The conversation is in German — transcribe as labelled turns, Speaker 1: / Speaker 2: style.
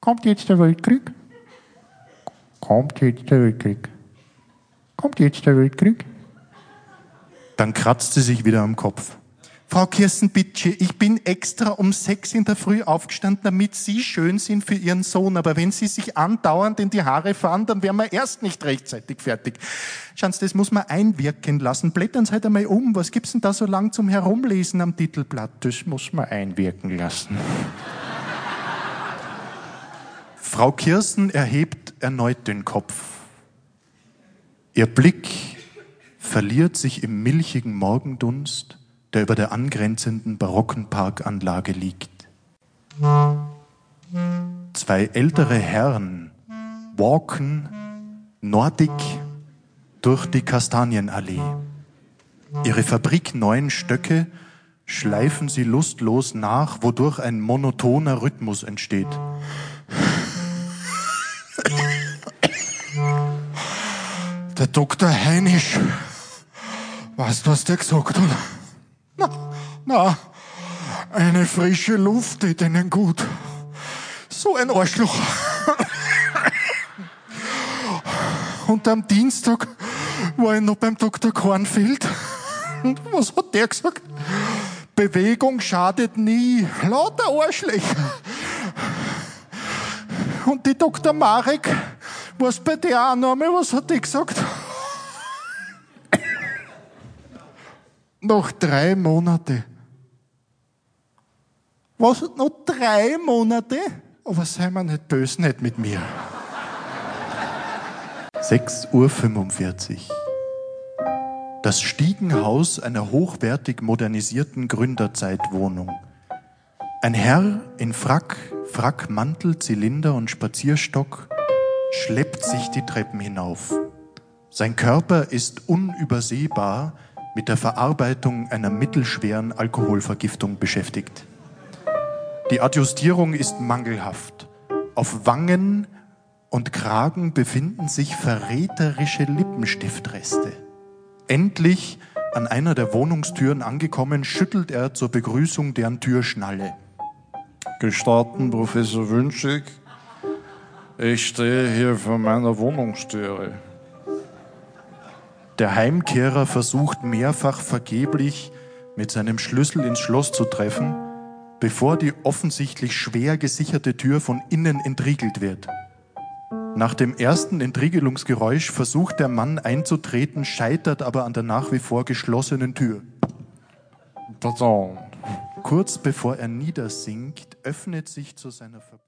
Speaker 1: Kommt jetzt der Weltkrieg? Kommt jetzt der Weltkrieg? Kommt jetzt der Weltkrieg?
Speaker 2: Dann kratzt sie sich wieder am Kopf. Frau Kirstenbitsche, ich bin extra um sechs in der Früh aufgestanden, damit Sie schön sind für Ihren Sohn. Aber wenn Sie sich andauernd in die Haare fahren, dann wären wir erst nicht rechtzeitig fertig. Schauen Sie, das muss man einwirken lassen. Blättern Sie halt einmal um. Was gibt's denn da so lang zum Herumlesen am Titelblatt?
Speaker 1: Das muss man einwirken lassen.
Speaker 2: Frau Kirsten erhebt erneut den Kopf. Ihr Blick verliert sich im milchigen Morgendunst der über der angrenzenden barocken Parkanlage liegt. Zwei ältere Herren walken nordig durch die Kastanienallee. Ihre fabrikneuen Stöcke schleifen sie lustlos nach, wodurch ein monotoner Rhythmus entsteht.
Speaker 1: Der Dr. Heinisch, weißt du, was der gesagt hat? Na, na, eine frische Luft tut ihnen gut. So ein Arschloch. Und am Dienstag war ich noch beim Dr. Kornfeld. Und was hat der gesagt? Bewegung schadet nie. Lauter Arschlöcher. Und die Dr. Marek, was bei der auch noch einmal, was hat die gesagt? Noch drei Monate. Was? Noch drei Monate? Aber sei mal nicht böse, nicht mit mir.
Speaker 2: 6.45 Uhr. Das Stiegenhaus einer hochwertig modernisierten Gründerzeitwohnung. Ein Herr in Frack, Frackmantel, Zylinder und Spazierstock schleppt sich die Treppen hinauf. Sein Körper ist unübersehbar mit der Verarbeitung einer mittelschweren Alkoholvergiftung beschäftigt. Die Adjustierung ist mangelhaft. Auf Wangen und Kragen befinden sich verräterische Lippenstiftreste. Endlich an einer der Wohnungstüren angekommen, schüttelt er zur Begrüßung deren Türschnalle.
Speaker 1: Gestatten, Professor Wünschig. Ich stehe hier vor meiner Wohnungstüre.
Speaker 2: Der Heimkehrer versucht mehrfach vergeblich, mit seinem Schlüssel ins Schloss zu treffen, bevor die offensichtlich schwer gesicherte Tür von innen entriegelt wird. Nach dem ersten Entriegelungsgeräusch versucht der Mann einzutreten, scheitert aber an der nach wie vor geschlossenen Tür. Kurz bevor er niedersinkt, öffnet sich zu seiner Ver